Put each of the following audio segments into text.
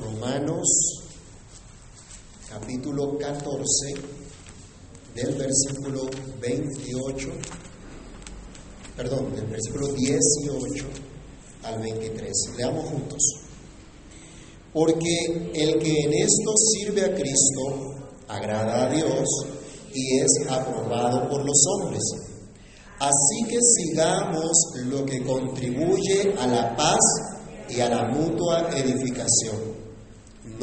Romanos capítulo 14 del versículo 28, perdón, del versículo 18 al 23. Leamos juntos. Porque el que en esto sirve a Cristo agrada a Dios y es aprobado por los hombres. Así que sigamos lo que contribuye a la paz y a la mutua edificación.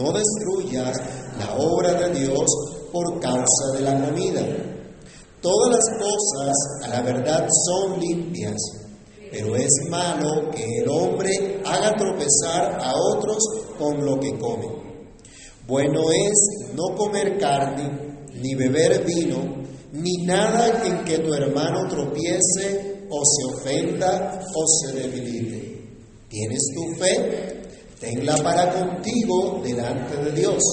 No destruyas la obra de Dios por causa de la comida. Todas las cosas a la verdad son limpias, pero es malo que el hombre haga tropezar a otros con lo que come. Bueno es no comer carne, ni beber vino, ni nada en que tu hermano tropiece o se ofenda o se debilite. ¿Tienes tu fe? Tenla para contigo delante de Dios.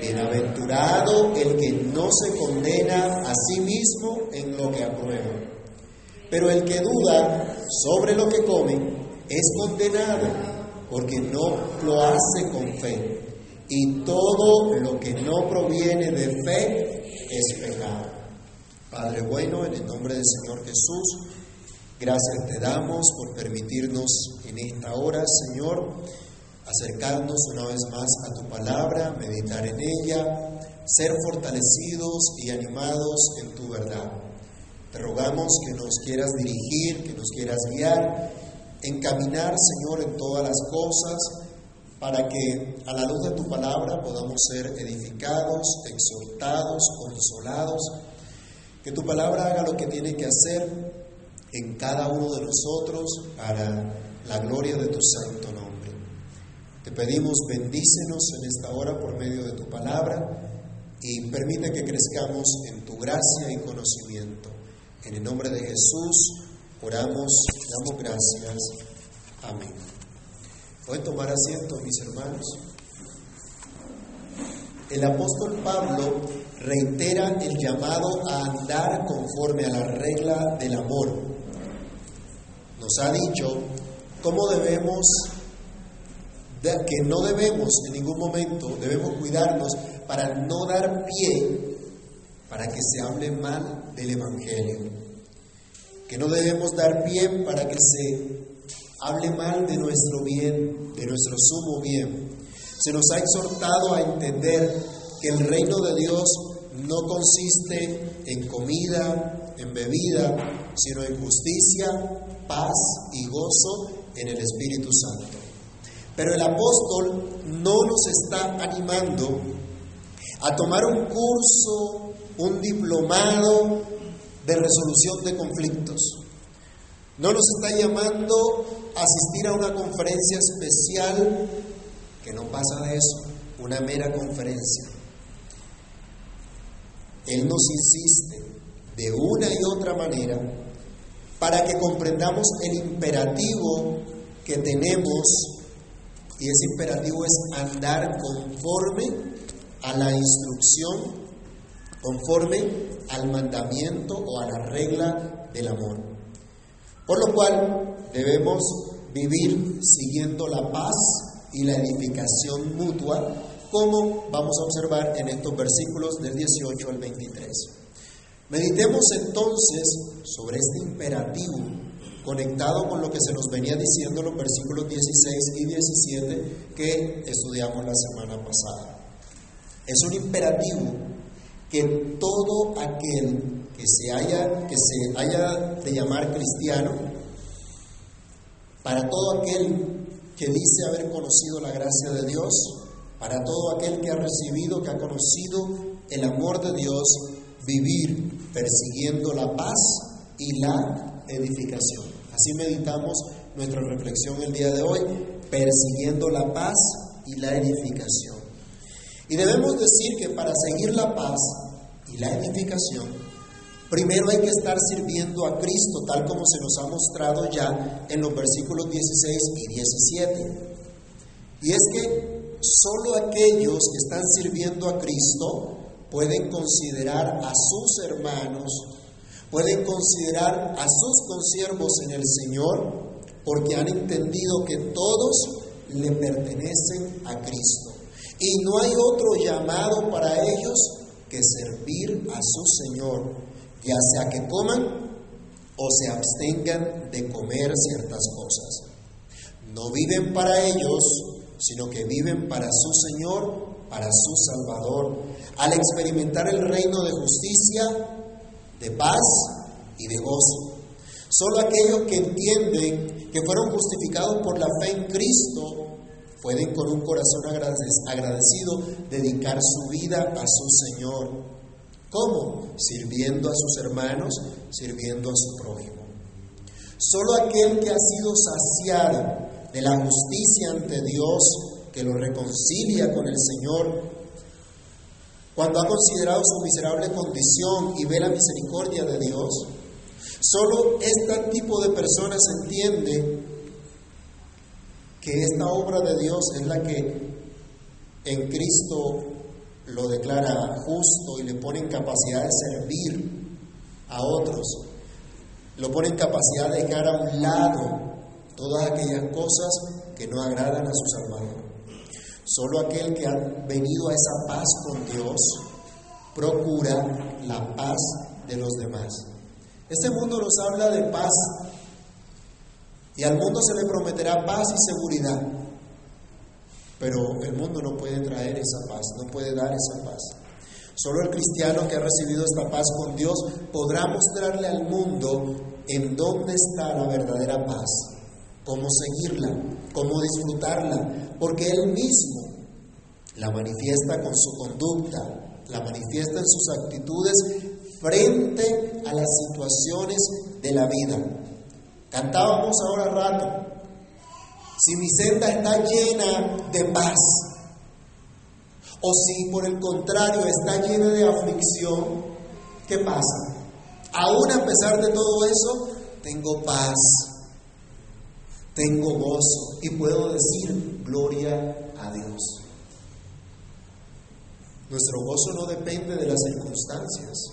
Bienaventurado el que no se condena a sí mismo en lo que aprueba. Pero el que duda sobre lo que come es condenado porque no lo hace con fe. Y todo lo que no proviene de fe es pecado. Padre bueno, en el nombre del Señor Jesús, gracias te damos por permitirnos en esta hora, Señor, acercarnos una vez más a tu palabra, meditar en ella, ser fortalecidos y animados en tu verdad. Te rogamos que nos quieras dirigir, que nos quieras guiar, encaminar, Señor, en todas las cosas, para que a la luz de tu palabra podamos ser edificados, exhortados, consolados, que tu palabra haga lo que tiene que hacer en cada uno de nosotros para la gloria de tu santo nombre. Te pedimos bendícenos en esta hora por medio de tu palabra y permite que crezcamos en tu gracia y conocimiento. En el nombre de Jesús oramos, damos gracias. Amén. Pueden tomar asiento, mis hermanos. El apóstol Pablo reitera el llamado a andar conforme a la regla del amor. Nos ha dicho cómo debemos que no debemos en ningún momento, debemos cuidarnos para no dar pie para que se hable mal del Evangelio. Que no debemos dar pie para que se hable mal de nuestro bien, de nuestro sumo bien. Se nos ha exhortado a entender que el reino de Dios no consiste en comida, en bebida, sino en justicia, paz y gozo en el Espíritu Santo. Pero el apóstol no nos está animando a tomar un curso, un diplomado de resolución de conflictos. No nos está llamando a asistir a una conferencia especial, que no pasa de eso, una mera conferencia. Él nos insiste de una y otra manera para que comprendamos el imperativo que tenemos y ese imperativo es andar conforme a la instrucción, conforme al mandamiento o a la regla del amor. Por lo cual debemos vivir siguiendo la paz y la edificación mutua, como vamos a observar en estos versículos del 18 al 23. Meditemos entonces sobre este imperativo conectado con lo que se nos venía diciendo los versículos 16 y 17 que estudiamos la semana pasada. Es un imperativo que todo aquel que se haya, que se haya de llamar cristiano, para todo aquel que dice haber conocido la gracia de Dios, para todo aquel que ha recibido, que ha conocido el amor de Dios, vivir persiguiendo la paz y la edificación. Así meditamos nuestra reflexión el día de hoy, persiguiendo la paz y la edificación. Y debemos decir que para seguir la paz y la edificación, primero hay que estar sirviendo a Cristo, tal como se nos ha mostrado ya en los versículos 16 y 17. Y es que solo aquellos que están sirviendo a Cristo pueden considerar a sus hermanos Pueden considerar a sus consiervos en el Señor porque han entendido que todos le pertenecen a Cristo. Y no hay otro llamado para ellos que servir a su Señor, ya sea que coman o se abstengan de comer ciertas cosas. No viven para ellos, sino que viven para su Señor, para su Salvador, al experimentar el reino de justicia, de paz y de gozo. Solo aquellos que entienden que fueron justificados por la fe en Cristo pueden con un corazón agradecido dedicar su vida a su Señor. ¿Cómo? Sirviendo a sus hermanos, sirviendo a su prójimo. Solo aquel que ha sido saciado de la justicia ante Dios, que lo reconcilia con el Señor, cuando ha considerado su miserable condición y ve la misericordia de Dios, solo este tipo de personas entiende que esta obra de Dios es la que en Cristo lo declara justo y le pone en capacidad de servir a otros, lo pone en capacidad de dejar a un lado todas aquellas cosas que no agradan a su Salvador. Solo aquel que ha venido a esa paz con Dios procura la paz de los demás. Este mundo nos habla de paz y al mundo se le prometerá paz y seguridad, pero el mundo no puede traer esa paz, no puede dar esa paz. Solo el cristiano que ha recibido esta paz con Dios podrá mostrarle al mundo en dónde está la verdadera paz, cómo seguirla, cómo disfrutarla, porque Él mismo la manifiesta con su conducta, la manifiesta en sus actitudes frente a las situaciones de la vida. Cantábamos ahora rato, si mi senda está llena de paz, o si por el contrario está llena de aflicción, ¿qué pasa? Aún a pesar de todo eso, tengo paz, tengo gozo y puedo decir gloria a Dios. Nuestro gozo no depende de las circunstancias,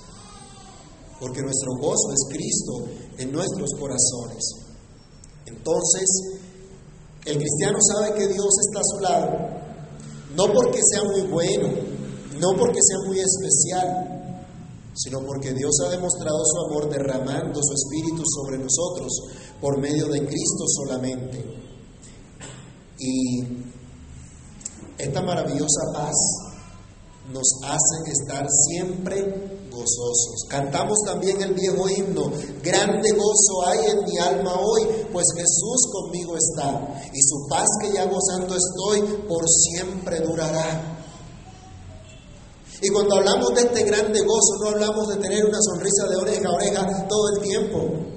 porque nuestro gozo es Cristo en nuestros corazones. Entonces, el cristiano sabe que Dios está a su lado, no porque sea muy bueno, no porque sea muy especial, sino porque Dios ha demostrado su amor derramando su espíritu sobre nosotros por medio de Cristo solamente. Y esta maravillosa paz nos hace estar siempre gozosos. Cantamos también el viejo himno, grande gozo hay en mi alma hoy, pues Jesús conmigo está, y su paz que ya gozando estoy, por siempre durará. Y cuando hablamos de este grande gozo, no hablamos de tener una sonrisa de oreja a oreja todo el tiempo.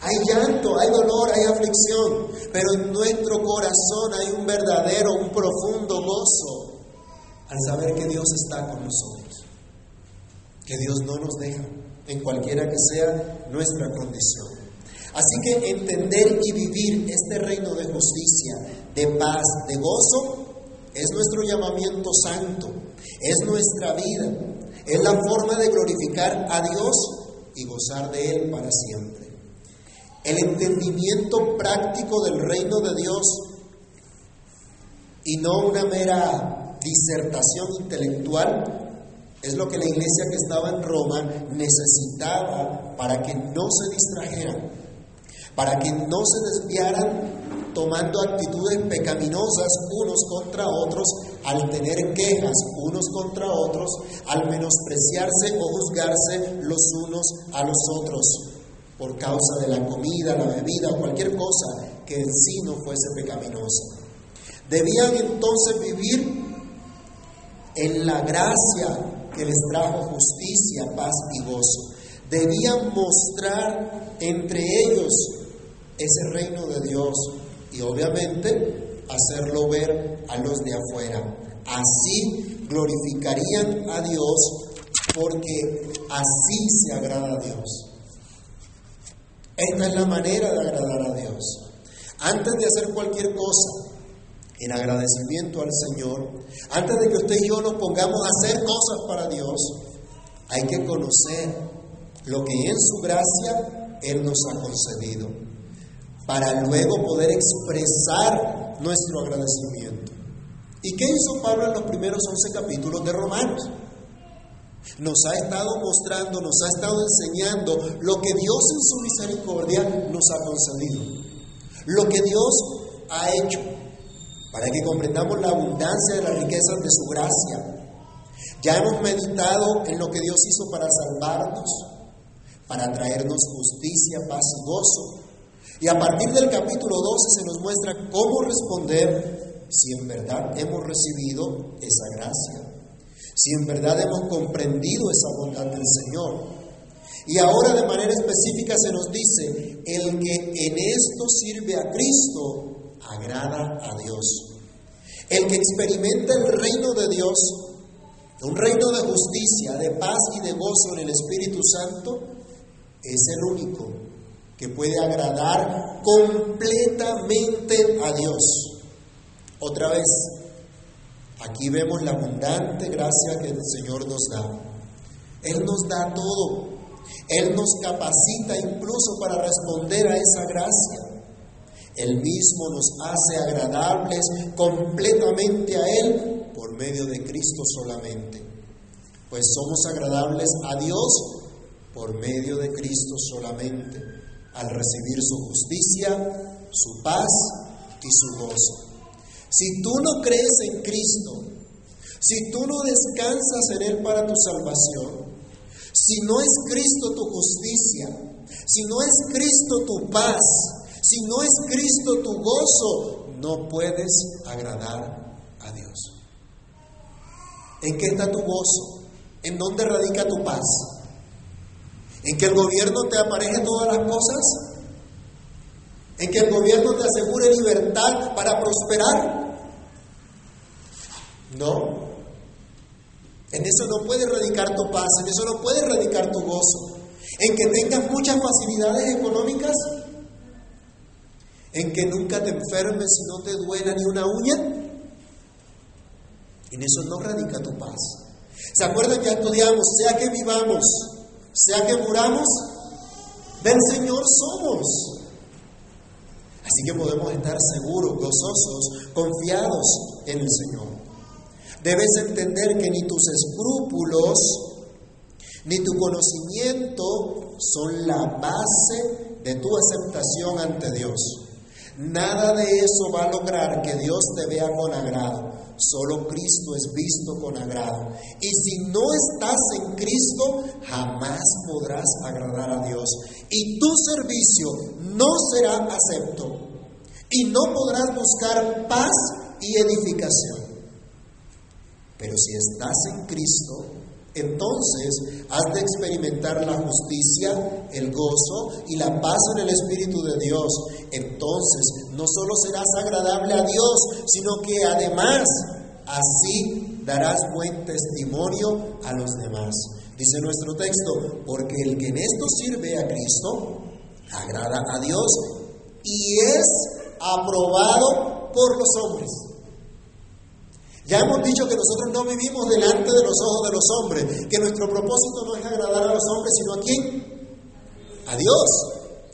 Hay llanto, hay dolor, hay aflicción, pero en nuestro corazón hay un verdadero, un profundo gozo al saber que Dios está con nosotros, que Dios no nos deja en cualquiera que sea nuestra condición. Así que entender y vivir este reino de justicia, de paz, de gozo, es nuestro llamamiento santo, es nuestra vida, es la forma de glorificar a Dios y gozar de Él para siempre. El entendimiento práctico del reino de Dios y no una mera disertación intelectual es lo que la iglesia que estaba en Roma necesitaba para que no se distrajeran, para que no se desviaran tomando actitudes pecaminosas unos contra otros, al tener quejas unos contra otros, al menospreciarse o juzgarse los unos a los otros por causa de la comida, la bebida o cualquier cosa que en sí no fuese pecaminosa. Debían entonces vivir en la gracia que les trajo justicia, paz y gozo. Debían mostrar entre ellos ese reino de Dios y obviamente hacerlo ver a los de afuera. Así glorificarían a Dios porque así se agrada a Dios. Esta es la manera de agradar a Dios. Antes de hacer cualquier cosa, en agradecimiento al Señor, antes de que usted y yo nos pongamos a hacer cosas para Dios, hay que conocer lo que en su gracia Él nos ha concedido. Para luego poder expresar nuestro agradecimiento. ¿Y qué hizo Pablo en los primeros 11 capítulos de Romanos? Nos ha estado mostrando, nos ha estado enseñando lo que Dios en su misericordia nos ha concedido, lo que Dios ha hecho, para que comprendamos la abundancia de las riquezas de su gracia. Ya hemos meditado en lo que Dios hizo para salvarnos, para traernos justicia, paz y gozo. Y a partir del capítulo 12 se nos muestra cómo responder si en verdad hemos recibido esa gracia, si en verdad hemos comprendido esa bondad del Señor. Y ahora de manera específica se nos dice, el que en esto sirve a Cristo, agrada a Dios. El que experimenta el reino de Dios, un reino de justicia, de paz y de gozo en el Espíritu Santo, es el único que puede agradar completamente a Dios. Otra vez, aquí vemos la abundante gracia que el Señor nos da. Él nos da todo. Él nos capacita incluso para responder a esa gracia. Él mismo nos hace agradables completamente a Él por medio de Cristo solamente. Pues somos agradables a Dios por medio de Cristo solamente, al recibir su justicia, su paz y su gozo. Si tú no crees en Cristo, si tú no descansas en Él para tu salvación, si no es Cristo tu justicia, si no es Cristo tu paz, si no es Cristo tu gozo, no puedes agradar a Dios. ¿En qué está tu gozo? ¿En dónde radica tu paz? ¿En que el gobierno te apareje todas las cosas? ¿En que el gobierno te asegure libertad para prosperar? No. En eso no puede radicar tu paz, en eso no puede radicar tu gozo. En que tengas muchas facilidades económicas, en que nunca te enfermes y no te duela ni una uña. En eso no radica tu paz. ¿Se acuerdan que estudiamos, sea que vivamos, sea que muramos, del Señor somos? Así que podemos estar seguros, gozosos, confiados en el Señor. Debes entender que ni tus escrúpulos ni tu conocimiento son la base de tu aceptación ante Dios. Nada de eso va a lograr que Dios te vea con agrado. Solo Cristo es visto con agrado. Y si no estás en Cristo, jamás podrás agradar a Dios. Y tu servicio no será acepto. Y no podrás buscar paz y edificación. Pero si estás en Cristo, entonces has de experimentar la justicia, el gozo y la paz en el Espíritu de Dios. Entonces no solo serás agradable a Dios, sino que además así darás buen testimonio a los demás. Dice nuestro texto, porque el que en esto sirve a Cristo, agrada a Dios y es aprobado por los hombres. Ya hemos dicho que nosotros no vivimos delante de los ojos de los hombres, que nuestro propósito no es agradar a los hombres, sino a quién? A Dios.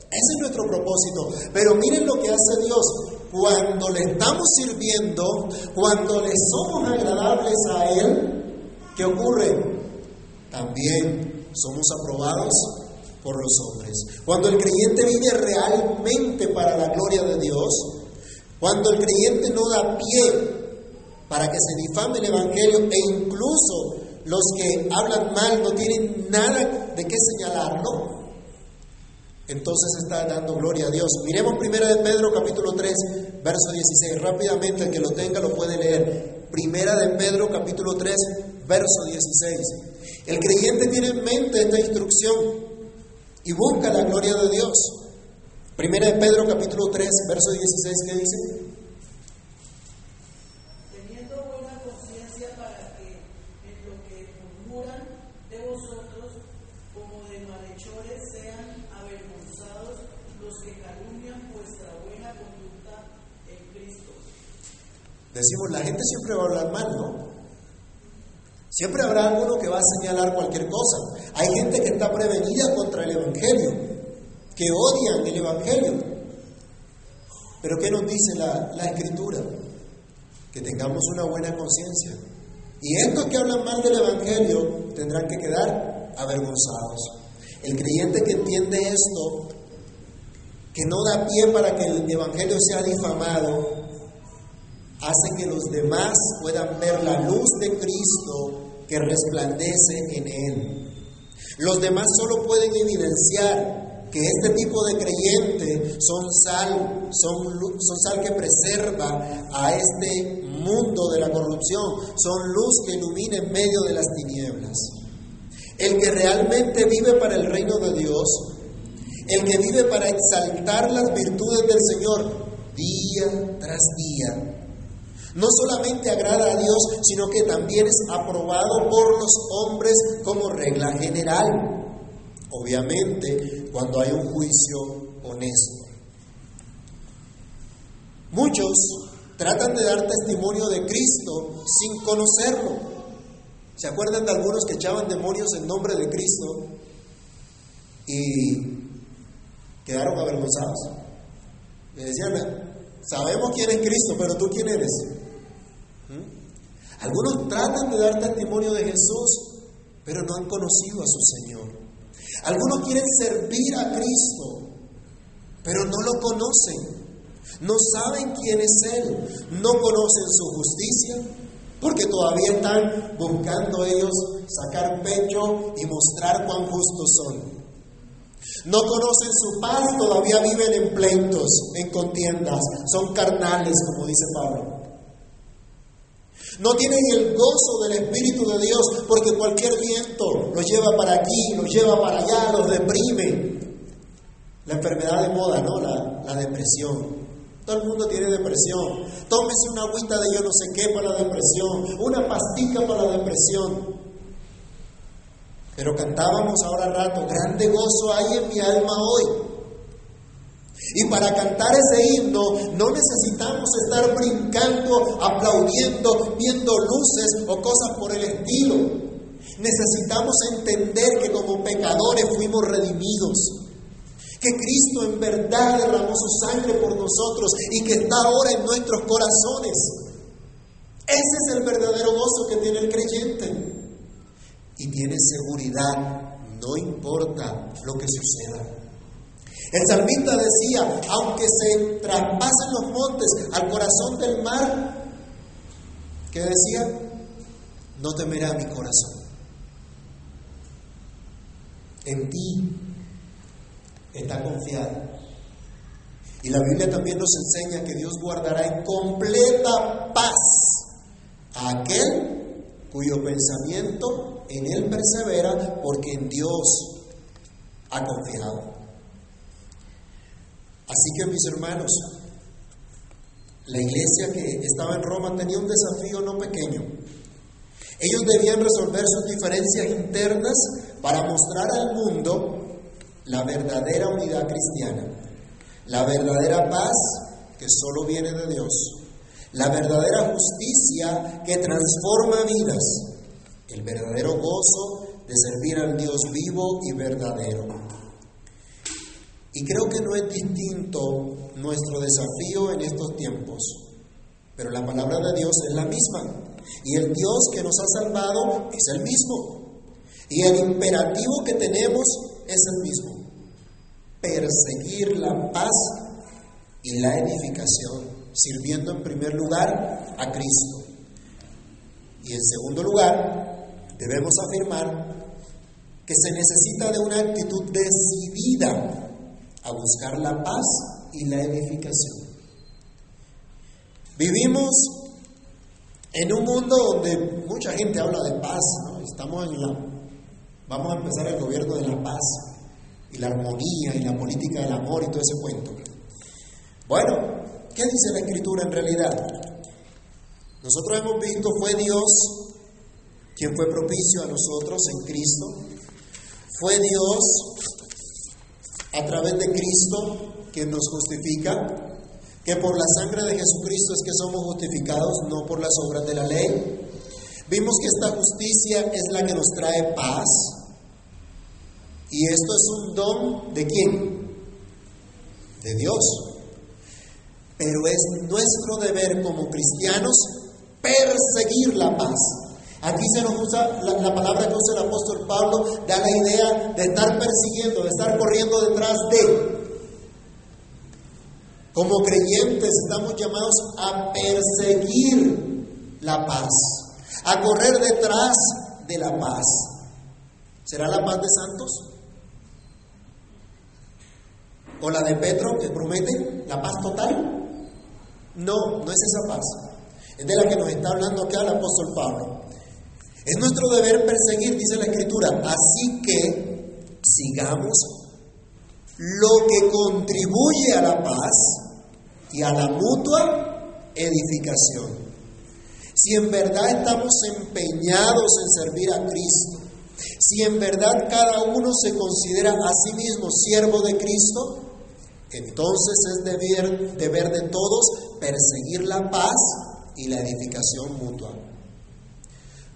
Ese es nuestro propósito. Pero miren lo que hace Dios. Cuando le estamos sirviendo, cuando le somos agradables a Él, ¿qué ocurre? También somos aprobados por los hombres. Cuando el creyente vive realmente para la gloria de Dios, cuando el creyente no da pie para que se difame el Evangelio e incluso los que hablan mal no tienen nada de qué señalarlo, entonces está dando gloria a Dios. Miremos primero de Pedro capítulo 3, verso 16. Rápidamente, el que lo tenga lo puede leer. Primera de Pedro capítulo 3, verso 16. El creyente tiene en mente esta instrucción y busca la gloria de Dios. Primera de Pedro capítulo 3, verso 16, ¿qué dice? Decimos, la gente siempre va a hablar mal, ¿no? Siempre habrá alguno que va a señalar cualquier cosa. Hay gente que está prevenida contra el Evangelio, que odian el Evangelio. Pero ¿qué nos dice la, la Escritura? Que tengamos una buena conciencia. Y estos que hablan mal del Evangelio tendrán que quedar avergonzados. El creyente que entiende esto, que no da pie para que el Evangelio sea difamado, hace que los demás puedan ver la luz de Cristo que resplandece en Él. Los demás solo pueden evidenciar que este tipo de creyente son sal, son, son sal que preserva a este mundo de la corrupción, son luz que ilumina en medio de las tinieblas. El que realmente vive para el reino de Dios, el que vive para exaltar las virtudes del Señor día tras día, no solamente agrada a Dios, sino que también es aprobado por los hombres como regla general. Obviamente, cuando hay un juicio honesto. Muchos tratan de dar testimonio de Cristo sin conocerlo. ¿Se acuerdan de algunos que echaban demonios en nombre de Cristo y quedaron avergonzados? Le decían, sabemos quién es Cristo, pero tú quién eres. Algunos tratan de dar testimonio de Jesús, pero no han conocido a su Señor. Algunos quieren servir a Cristo, pero no lo conocen. No saben quién es Él, no conocen su justicia, porque todavía están buscando ellos sacar pecho y mostrar cuán justos son. No conocen su paz, todavía viven en pleitos, en contiendas, son carnales, como dice Pablo. No tienen el gozo del Espíritu de Dios porque cualquier viento los lleva para aquí, los lleva para allá, los deprime. La enfermedad de moda, ¿no? La, la depresión. Todo el mundo tiene depresión. Tómese una agüita de yo no sé qué para la depresión, una pastilla para la depresión. Pero cantábamos ahora rato, grande gozo hay en mi alma hoy. Y para cantar ese himno no necesitamos estar brincando, aplaudiendo, viendo luces o cosas por el estilo. Necesitamos entender que como pecadores fuimos redimidos que Cristo en verdad derramó su sangre por nosotros y que está ahora en nuestros corazones. Ese es el verdadero gozo que tiene el creyente. Y tiene seguridad, no importa lo que suceda. El salmista decía, aunque se traspasen los montes al corazón del mar, ¿qué decía? No temerá mi corazón. En ti está confiado. Y la Biblia también nos enseña que Dios guardará en completa paz a aquel cuyo pensamiento en Él persevera porque en Dios ha confiado. Así que mis hermanos, la iglesia que estaba en Roma tenía un desafío no pequeño. Ellos debían resolver sus diferencias internas para mostrar al mundo la verdadera unidad cristiana, la verdadera paz que solo viene de Dios, la verdadera justicia que transforma vidas, el verdadero gozo de servir al Dios vivo y verdadero. Y creo que no es distinto nuestro desafío en estos tiempos, pero la palabra de Dios es la misma. Y el Dios que nos ha salvado es el mismo. Y el imperativo que tenemos es el mismo. Perseguir la paz y la edificación, sirviendo en primer lugar a Cristo. Y en segundo lugar, debemos afirmar que se necesita de una actitud decidida a buscar la paz y la edificación. Vivimos en un mundo donde mucha gente habla de paz, Estamos en la vamos a empezar el gobierno de la paz y la armonía y la política del amor y todo ese cuento. Bueno, ¿qué dice la escritura en realidad? Nosotros hemos visto, fue Dios quien fue propicio a nosotros en Cristo. Fue Dios a través de Cristo quien nos justifica, que por la sangre de Jesucristo es que somos justificados, no por las obras de la ley. Vimos que esta justicia es la que nos trae paz, y esto es un don de quién? De Dios. pero es nuestro deber como cristianos perseguir la paz. Aquí se nos usa la, la, palabra que usa el apóstol Pablo, da la idea de estar persiguiendo, de estar corriendo detrás de. Como creyentes estamos llamados a perseguir la paz, a correr detrás de la paz. ¿Será la paz de santos? ¿O la de Petro que promete la paz total? No, no es esa paz. Es de la que nos está hablando acá el apóstol Pablo. Es nuestro deber perseguir, dice la Escritura. Así que sigamos lo que contribuye a la paz y a la mutua edificación. Si en verdad estamos empeñados en servir a Cristo, si en verdad cada uno se considera a sí mismo siervo de Cristo, entonces es deber, de todos perseguir la paz y la edificación mutua.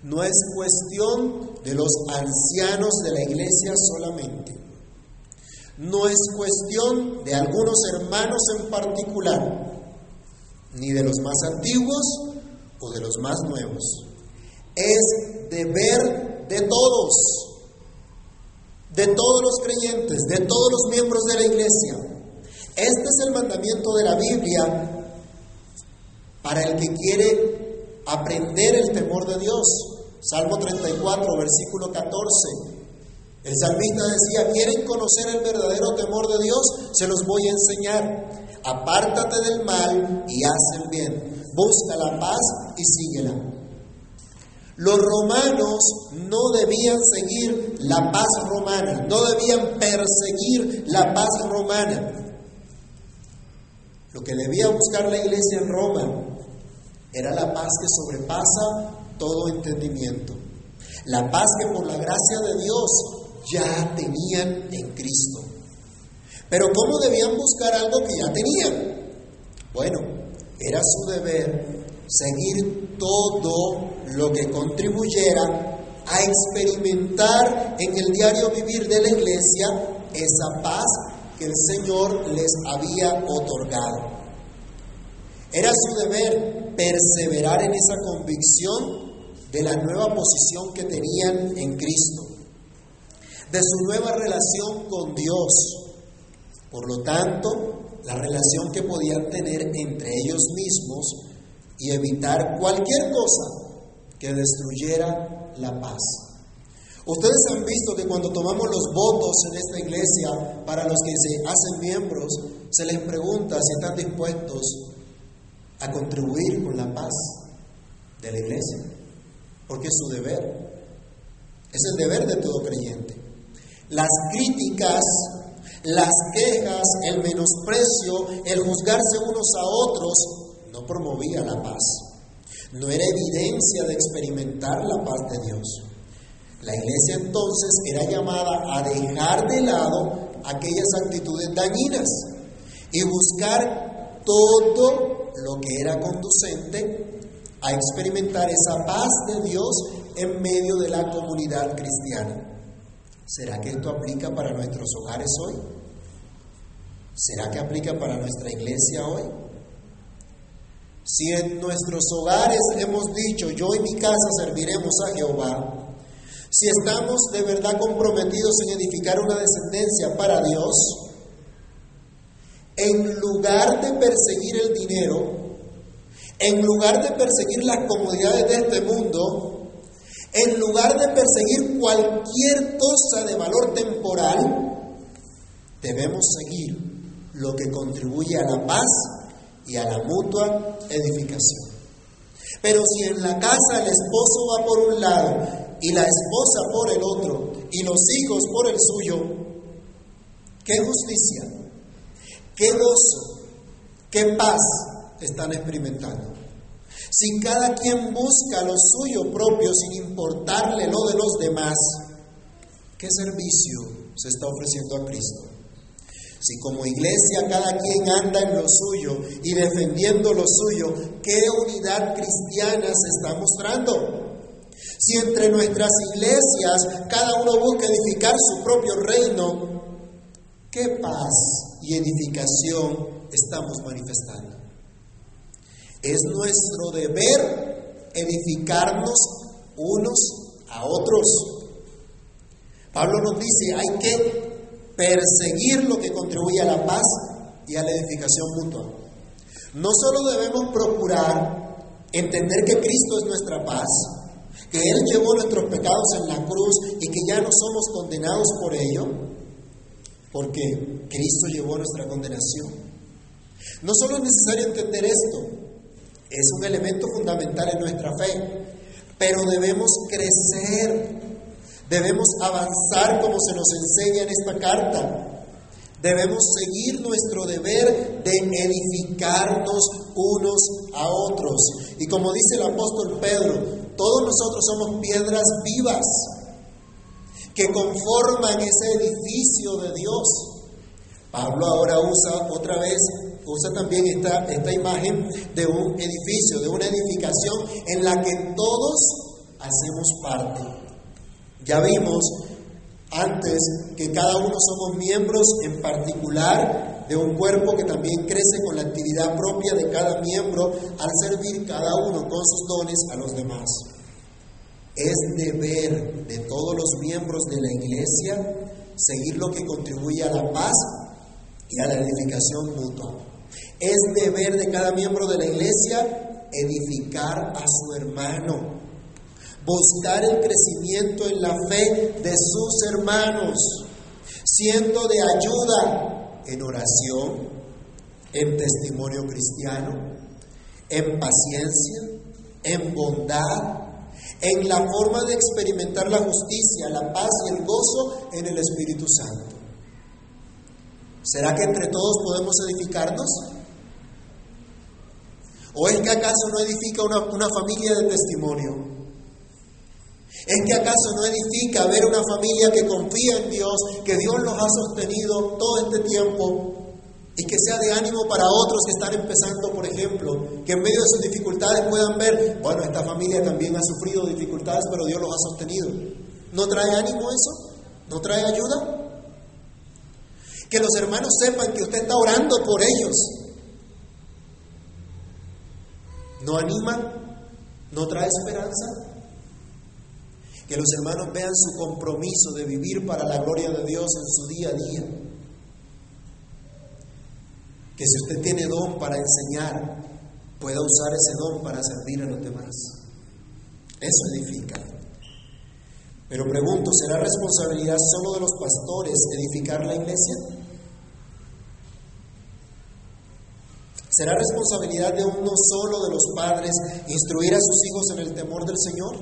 No es cuestión de los ancianos de la iglesia solamente. No es cuestión de algunos hermanos en particular, ni de los más antiguos o de los más nuevos. Es deber de todos, de todos los creyentes, de todos los miembros de la iglesia. Este es el mandamiento de la Biblia para el que quiere aprender el temor de Dios. Salmo 34, versículo 14. El salmista decía, ¿quieren conocer el verdadero temor de Dios? Se los voy a enseñar. Apártate del mal y haz el bien. Busca la paz y síguela. Los romanos no debían seguir la paz romana, no debían perseguir la paz romana. Lo que debía buscar la iglesia en Roma era la paz que sobrepasa todo entendimiento. La paz que por la gracia de Dios ya tenían en Cristo. Pero ¿cómo debían buscar algo que ya tenían? Bueno, era su deber seguir todo lo que contribuyera a experimentar en el diario vivir de la iglesia esa paz que el Señor les había otorgado. Era su deber perseverar en esa convicción de la nueva posición que tenían en Cristo, de su nueva relación con Dios. Por lo tanto, la relación que podían tener entre ellos mismos y evitar cualquier cosa que destruyera la paz. Ustedes han visto que cuando tomamos los votos en esta iglesia, para los que se hacen miembros, se les pregunta si están dispuestos a contribuir con la paz de la iglesia, porque es su deber. Es el deber de todo creyente. Las críticas, las quejas, el menosprecio, el juzgarse unos a otros, no promovía la paz. No era evidencia de experimentar la paz de Dios. La iglesia entonces era llamada a dejar de lado aquellas actitudes dañinas y buscar todo lo que era conducente a experimentar esa paz de Dios en medio de la comunidad cristiana. ¿Será que esto aplica para nuestros hogares hoy? ¿Será que aplica para nuestra iglesia hoy? Si en nuestros hogares hemos dicho, yo y mi casa serviremos a Jehová, si estamos de verdad comprometidos en edificar una descendencia para Dios, en lugar de perseguir el dinero, en lugar de perseguir las comodidades de este mundo, en lugar de perseguir cualquier cosa de valor temporal, debemos seguir lo que contribuye a la paz y a la mutua edificación. Pero si en la casa el esposo va por un lado y la esposa por el otro y los hijos por el suyo, ¿qué justicia? Qué gozo, qué paz están experimentando. Si cada quien busca lo suyo propio sin importarle lo de los demás, ¿qué servicio se está ofreciendo a Cristo? Si como iglesia cada quien anda en lo suyo y defendiendo lo suyo, ¿qué unidad cristiana se está mostrando? Si entre nuestras iglesias cada uno busca edificar su propio reino, ¿qué paz y edificación estamos manifestando. Es nuestro deber edificarnos unos a otros. Pablo nos dice, hay que perseguir lo que contribuye a la paz y a la edificación mutua. No solo debemos procurar entender que Cristo es nuestra paz, que Él llevó nuestros pecados en la cruz y que ya no somos condenados por ello, porque Cristo llevó nuestra condenación. No solo es necesario entender esto, es un elemento fundamental en nuestra fe, pero debemos crecer, debemos avanzar como se nos enseña en esta carta. Debemos seguir nuestro deber de edificarnos unos a otros. Y como dice el apóstol Pedro, todos nosotros somos piedras vivas que conforman ese edificio de Dios. Pablo ahora usa otra vez, usa también esta, esta imagen de un edificio, de una edificación en la que todos hacemos parte. Ya vimos antes que cada uno somos miembros en particular de un cuerpo que también crece con la actividad propia de cada miembro al servir cada uno con sus dones a los demás. Es deber de todos los miembros de la iglesia seguir lo que contribuye a la paz y a la edificación mutua. Es deber de cada miembro de la iglesia edificar a su hermano, buscar el crecimiento en la fe de sus hermanos, siendo de ayuda en oración, en testimonio cristiano, en paciencia, en bondad, en la forma de experimentar la justicia, la paz y el gozo en el Espíritu Santo. ¿Será que entre todos podemos edificarnos? ¿O es que acaso no edifica una, una familia de testimonio? ¿Es que acaso no edifica ver una familia que confía en Dios, que Dios los ha sostenido todo este tiempo y que sea de ánimo para otros que están empezando, por ejemplo, que en medio de sus dificultades puedan ver, bueno, esta familia también ha sufrido dificultades, pero Dios los ha sostenido. ¿No trae ánimo eso? ¿No trae ayuda? Que los hermanos sepan que usted está orando por ellos. ¿No anima? ¿No trae esperanza? Que los hermanos vean su compromiso de vivir para la gloria de Dios en su día a día. Que si usted tiene don para enseñar, pueda usar ese don para servir a los demás. Eso edifica. Pero pregunto, ¿será responsabilidad solo de los pastores edificar la iglesia? ¿Será responsabilidad de uno solo de los padres instruir a sus hijos en el temor del Señor?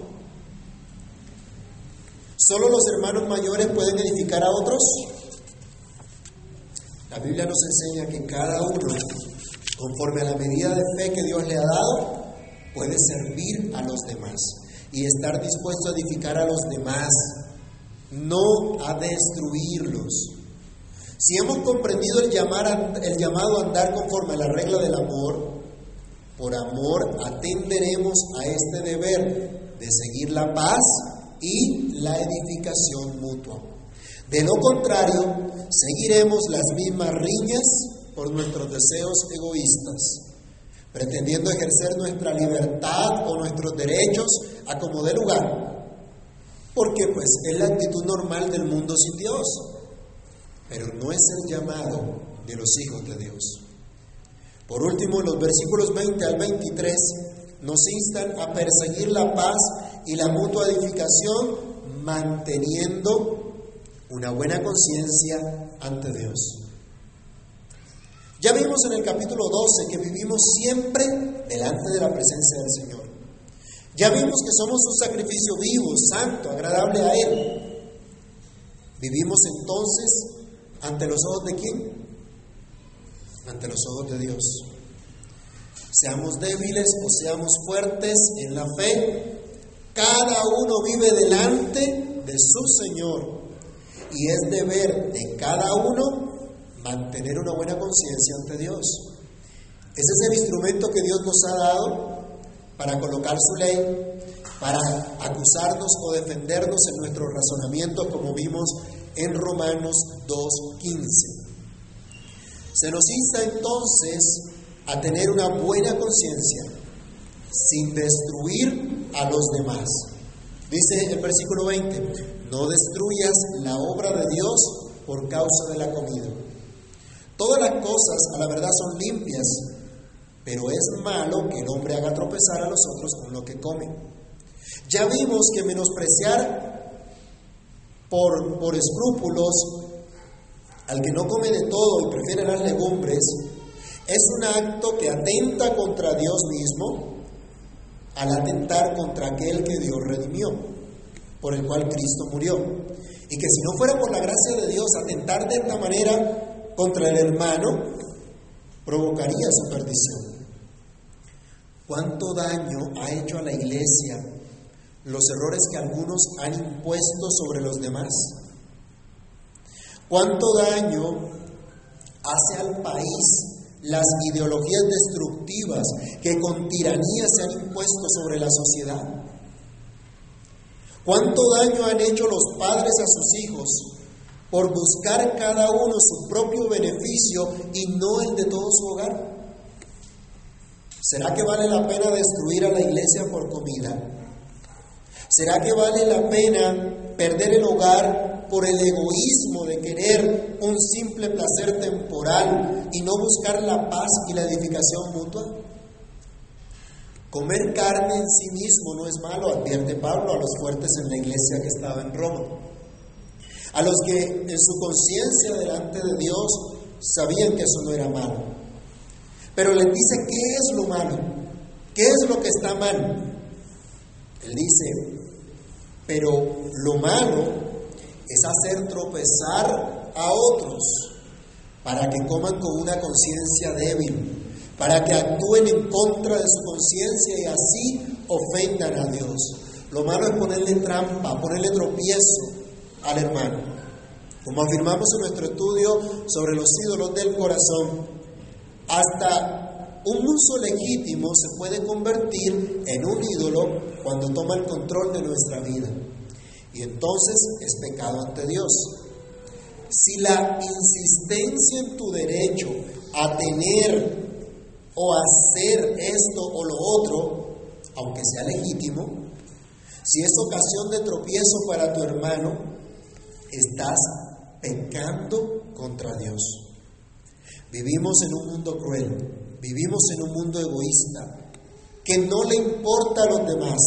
¿Solo los hermanos mayores pueden edificar a otros? La Biblia nos enseña que cada uno, conforme a la medida de fe que Dios le ha dado, puede servir a los demás y estar dispuesto a edificar a los demás, no a destruirlos. Si hemos comprendido el, llamado a andar conforme a la regla del amor, por amor atenderemos a este deber de seguir la paz y la edificación mutua. De lo contrario, seguiremos las mismas riñas por nuestros deseos egoístas, pretendiendo ejercer nuestra libertad o nuestros derechos a como dé lugar, porque pues es la actitud normal del mundo sin Dios, pero no es el llamado de los hijos de Dios. Por último, los versículos 20 al 23 nos instan a perseguir la paz y la mutua edificación manteniendo una buena conciencia ante Dios. Ya vimos en el capítulo 12 que vivimos siempre delante de la presencia del Señor. Ya vimos que somos un sacrificio vivo, santo, agradable a Él. Vivimos entonces ante los ojos de quién? Ante los ojos de Dios. Seamos débiles o seamos fuertes en la fe, cada uno vive delante de su Señor y es deber de cada uno mantener una buena conciencia ante Dios. Ese es el instrumento que Dios nos ha dado para colocar su ley, para acusarnos o defendernos en nuestro razonamiento, como vimos en Romanos 2.15. Se nos insta entonces a tener una buena conciencia sin destruir a los demás. Dice el versículo 20, no destruyas la obra de Dios por causa de la comida. Todas las cosas a la verdad son limpias, pero es malo que el hombre haga tropezar a los otros con lo que come. Ya vimos que menospreciar por, por escrúpulos al que no come de todo y prefiere las legumbres es un acto que atenta contra Dios mismo al atentar contra aquel que Dios redimió, por el cual Cristo murió. Y que si no fuera por la gracia de Dios, atentar de esta manera contra el hermano provocaría su perdición. ¿Cuánto daño ha hecho a la iglesia los errores que algunos han impuesto sobre los demás? ¿Cuánto daño hace al país las ideologías destructivas que con tiranía se han impuesto sobre la sociedad? ¿Cuánto daño han hecho los padres a sus hijos por buscar cada uno su propio beneficio y no el de todo su hogar? ¿Será que vale la pena destruir a la iglesia por comida? ¿Será que vale la pena perder el hogar por el egoísmo de querer un simple placer temporal y no buscar la paz y la edificación mutua? Comer carne en sí mismo no es malo, advierte Pablo a los fuertes en la iglesia que estaba en Roma. A los que en su conciencia delante de Dios sabían que eso no era malo. Pero les dice, ¿qué es lo malo? ¿Qué es lo que está mal? Él dice, pero lo malo es hacer tropezar a otros para que coman con una conciencia débil, para que actúen en contra de su conciencia y así ofendan a Dios. Lo malo es ponerle trampa, ponerle tropiezo al hermano. Como afirmamos en nuestro estudio sobre los ídolos del corazón, hasta un uso legítimo se puede convertir en un ídolo cuando toma el control de nuestra vida. Y entonces es pecado ante Dios. Si la insistencia en tu derecho a tener o hacer esto o lo otro, aunque sea legítimo, si es ocasión de tropiezo para tu hermano, estás pecando contra Dios. Vivimos en un mundo cruel, vivimos en un mundo egoísta, que no le importa a los demás,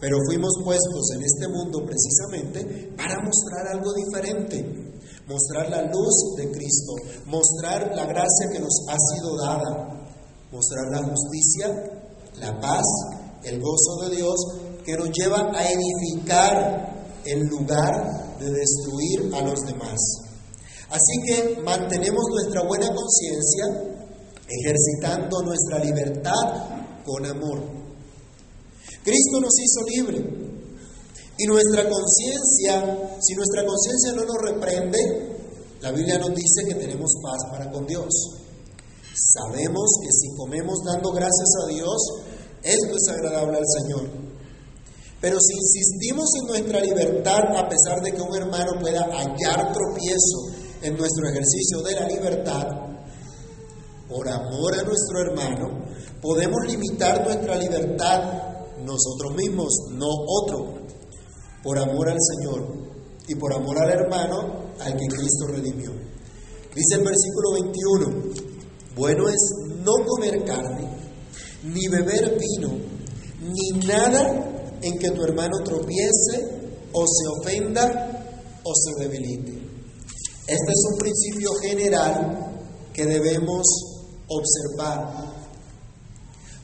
pero fuimos puestos en este mundo precisamente para mostrar algo diferente, mostrar la luz de Cristo, mostrar la gracia que nos ha sido dada, mostrar la justicia, la paz, el gozo de Dios que nos lleva a edificar en lugar de destruir a los demás. Así que mantenemos nuestra buena conciencia ejercitando nuestra libertad con amor. Cristo nos hizo libre y nuestra conciencia, si nuestra conciencia no nos reprende, la Biblia nos dice que tenemos paz para con Dios. Sabemos que si comemos dando gracias a Dios, esto es agradable al Señor. Pero si insistimos en nuestra libertad, a pesar de que un hermano pueda hallar tropiezo en nuestro ejercicio de la libertad, por amor a nuestro hermano, podemos limitar nuestra libertad nosotros mismos, no otro, por amor al Señor y por amor al hermano al que Cristo redimió. Dice el versículo 21, bueno es no comer carne, ni beber vino, ni nada en que tu hermano tropiece o se ofenda o se debilite. Este es un principio general que debemos observar.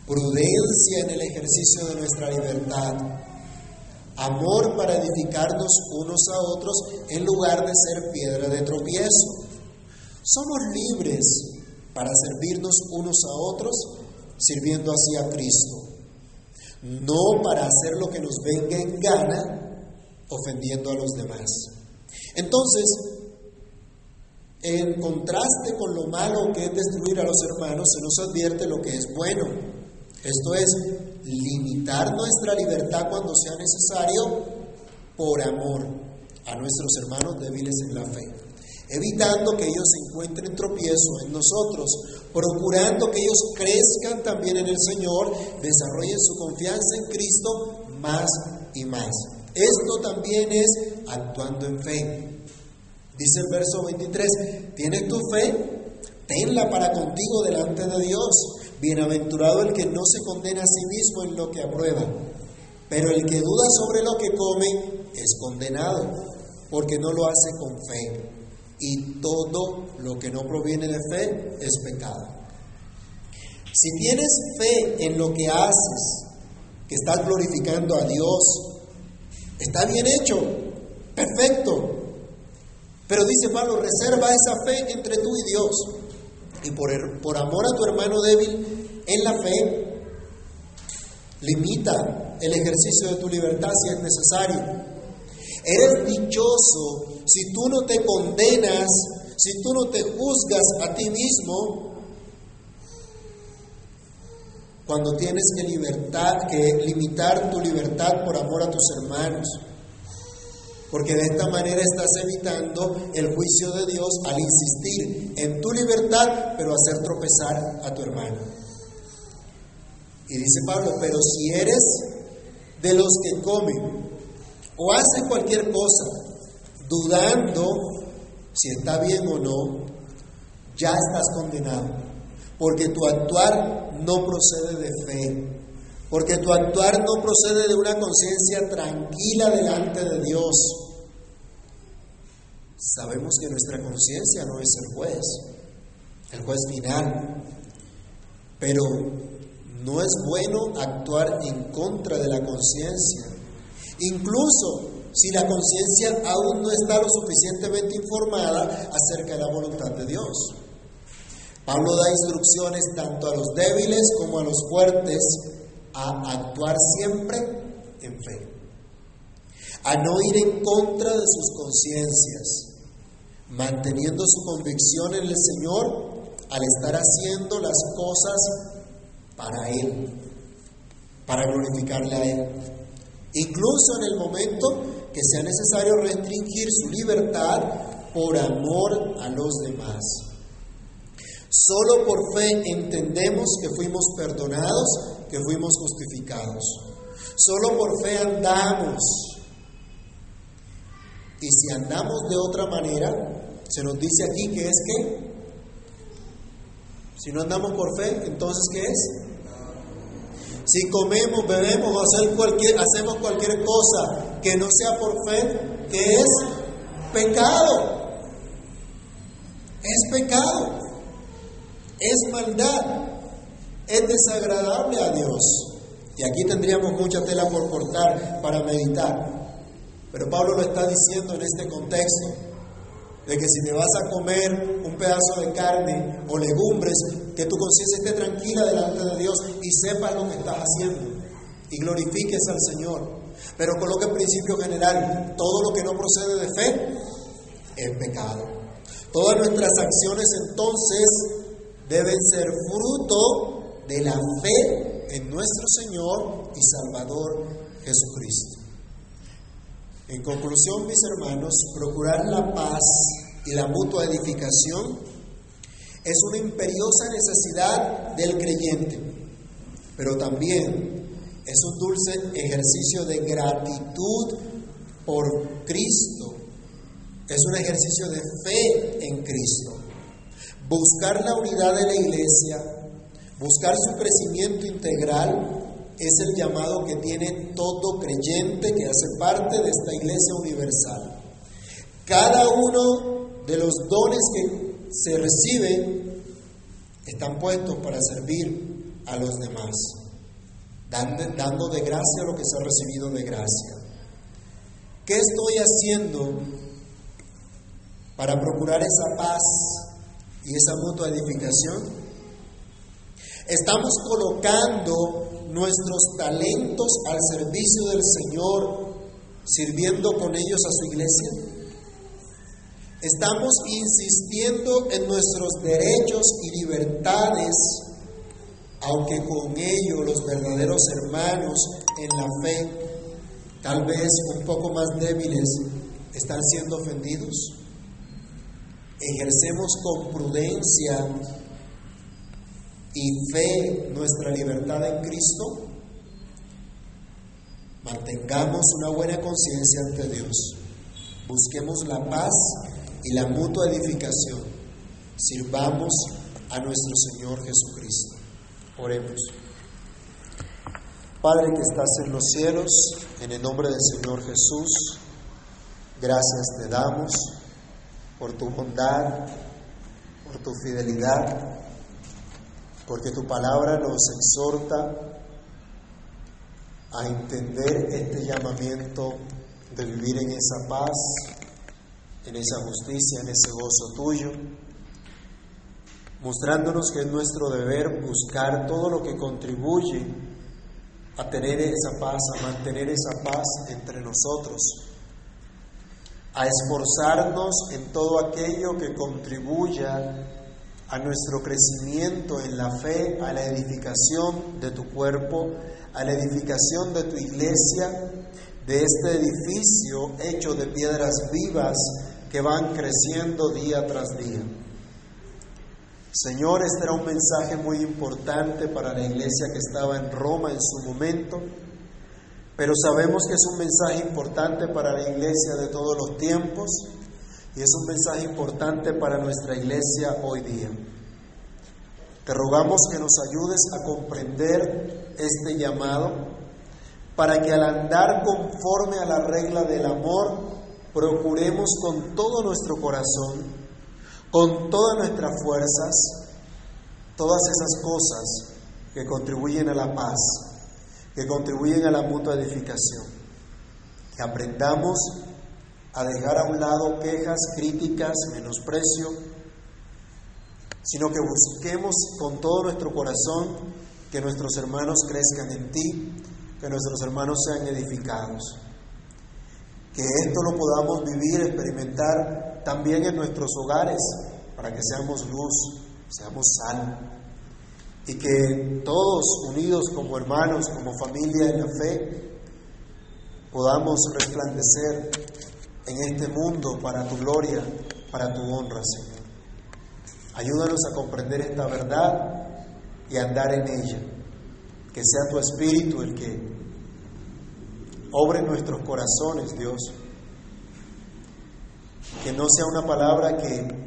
Prudencia en el ejercicio de nuestra libertad. Amor para edificarnos unos a otros en lugar de ser piedra de tropiezo. Somos libres para servirnos unos a otros, sirviendo así a Cristo. No para hacer lo que nos venga en gana, ofendiendo a los demás. Entonces, en contraste con lo malo que es destruir a los hermanos, se nos advierte lo que es bueno. Esto es, limitar nuestra libertad cuando sea necesario por amor a nuestros hermanos débiles en la fe evitando que ellos encuentren tropiezo en nosotros procurando que ellos crezcan también en el Señor, desarrollen su confianza en Cristo más y más. Esto también es actuando en fe. Dice el verso 23, ¿tienes tu fe? Tenla para contigo delante de Dios. Bienaventurado el que no se condena a sí mismo en lo que aprueba. Pero el que duda sobre lo que come es condenado, porque no lo hace con fe. Y todo lo que no proviene de fe es pecado. Si tienes fe en lo que haces, que estás glorificando a Dios, está bien hecho, perfecto. Pero dice Pablo, reserva esa fe entre tú y Dios. Y por, por amor a tu hermano débil en la fe, limita el ejercicio de tu libertad si es necesario. Eres dichoso si tú no te condenas, si tú no te juzgas a ti mismo, cuando tienes que, libertad, que limitar tu libertad por amor a tus hermanos. Porque de esta manera estás evitando el juicio de Dios al insistir en tu libertad, pero hacer tropezar a tu hermano. Y dice Pablo, pero si eres de los que comen o hacen cualquier cosa, dudando si está bien o no, ya estás condenado. Porque tu actuar no procede de fe. Porque tu actuar no procede de una conciencia tranquila delante de Dios. Sabemos que nuestra conciencia no es el juez, el juez final. Pero no es bueno actuar en contra de la conciencia. Incluso si la conciencia aún no está lo suficientemente informada acerca de la voluntad de Dios. Pablo da instrucciones tanto a los débiles como a los fuertes a actuar siempre en fe, a no ir en contra de sus conciencias, manteniendo su convicción en el Señor al estar haciendo las cosas para Él, para glorificarle a Él. Incluso en el momento que sea necesario restringir su libertad por amor a los demás. Solo por fe entendemos que fuimos perdonados, que fuimos justificados. Solo por fe andamos. Y si andamos de otra manera, se nos dice aquí que es que, si no andamos por fe, entonces ¿qué es? Si comemos, bebemos o hacemos cualquier cosa que no sea por fe, que es pecado. Es pecado. Es maldad. Es desagradable a Dios. Y aquí tendríamos mucha tela por cortar para meditar. Pero Pablo lo está diciendo en este contexto de que si te vas a comer un pedazo de carne o legumbres, que tu conciencia esté tranquila delante de Dios y sepas lo que estás haciendo y glorifiques al Señor. Pero coloque el principio general, todo lo que no procede de fe es pecado. Todas nuestras acciones entonces deben ser fruto de la fe en nuestro Señor y Salvador Jesucristo. En conclusión, mis hermanos, procurar la paz y la mutua edificación es una imperiosa necesidad del creyente, pero también es un dulce ejercicio de gratitud por Cristo. Es un ejercicio de fe en Cristo. Buscar la unidad de la iglesia, buscar su crecimiento integral, es el llamado que tiene todo creyente que hace parte de esta iglesia universal. Cada uno de los dones que se reciben están puestos para servir a los demás, dando de gracia lo que se ha recibido de gracia. ¿Qué estoy haciendo para procurar esa paz y esa mutua edificación? Estamos colocando nuestros talentos al servicio del Señor, sirviendo con ellos a su iglesia? Estamos insistiendo en nuestros derechos y libertades, aunque con ello los verdaderos hermanos en la fe, tal vez un poco más débiles, están siendo ofendidos. Ejercemos con prudencia y fe nuestra libertad en Cristo, mantengamos una buena conciencia ante Dios, busquemos la paz y la mutua edificación, sirvamos a nuestro Señor Jesucristo. Oremos. Padre que estás en los cielos, en el nombre del Señor Jesús, gracias te damos por tu bondad, por tu fidelidad, porque tu palabra nos exhorta a entender este llamamiento de vivir en esa paz, en esa justicia, en ese gozo tuyo, mostrándonos que es nuestro deber buscar todo lo que contribuye a tener esa paz, a mantener esa paz entre nosotros, a esforzarnos en todo aquello que contribuya a nuestro crecimiento en la fe, a la edificación de tu cuerpo, a la edificación de tu iglesia, de este edificio hecho de piedras vivas que van creciendo día tras día. Señor, este era un mensaje muy importante para la iglesia que estaba en Roma en su momento, pero sabemos que es un mensaje importante para la iglesia de todos los tiempos y es un mensaje importante para nuestra iglesia hoy día. Te rogamos que nos ayudes a comprender este llamado para que al andar conforme a la regla del amor, procuremos con todo nuestro corazón, con todas nuestras fuerzas, todas esas cosas que contribuyen a la paz, que contribuyen a la mutua edificación. Que aprendamos a dejar a un lado quejas, críticas, menosprecio, sino que busquemos con todo nuestro corazón que nuestros hermanos crezcan en ti, que nuestros hermanos sean edificados. Que esto lo podamos vivir, experimentar también en nuestros hogares, para que seamos luz, seamos sal. Y que todos unidos como hermanos, como familia en la fe, podamos resplandecer en este mundo para tu gloria, para tu honra, Señor. Ayúdanos a comprender esta verdad y a andar en ella. Que sea tu Espíritu el que obre nuestros corazones, Dios. Que no sea una palabra que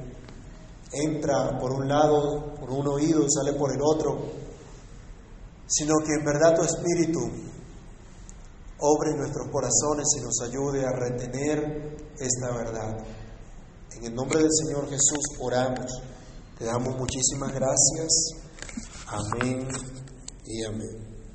entra por un lado, por un oído, sale por el otro, sino que en verdad tu Espíritu obre nuestros corazones y nos ayude a retener esta verdad. En el nombre del Señor Jesús oramos. Te damos muchísimas gracias. Amén y amén.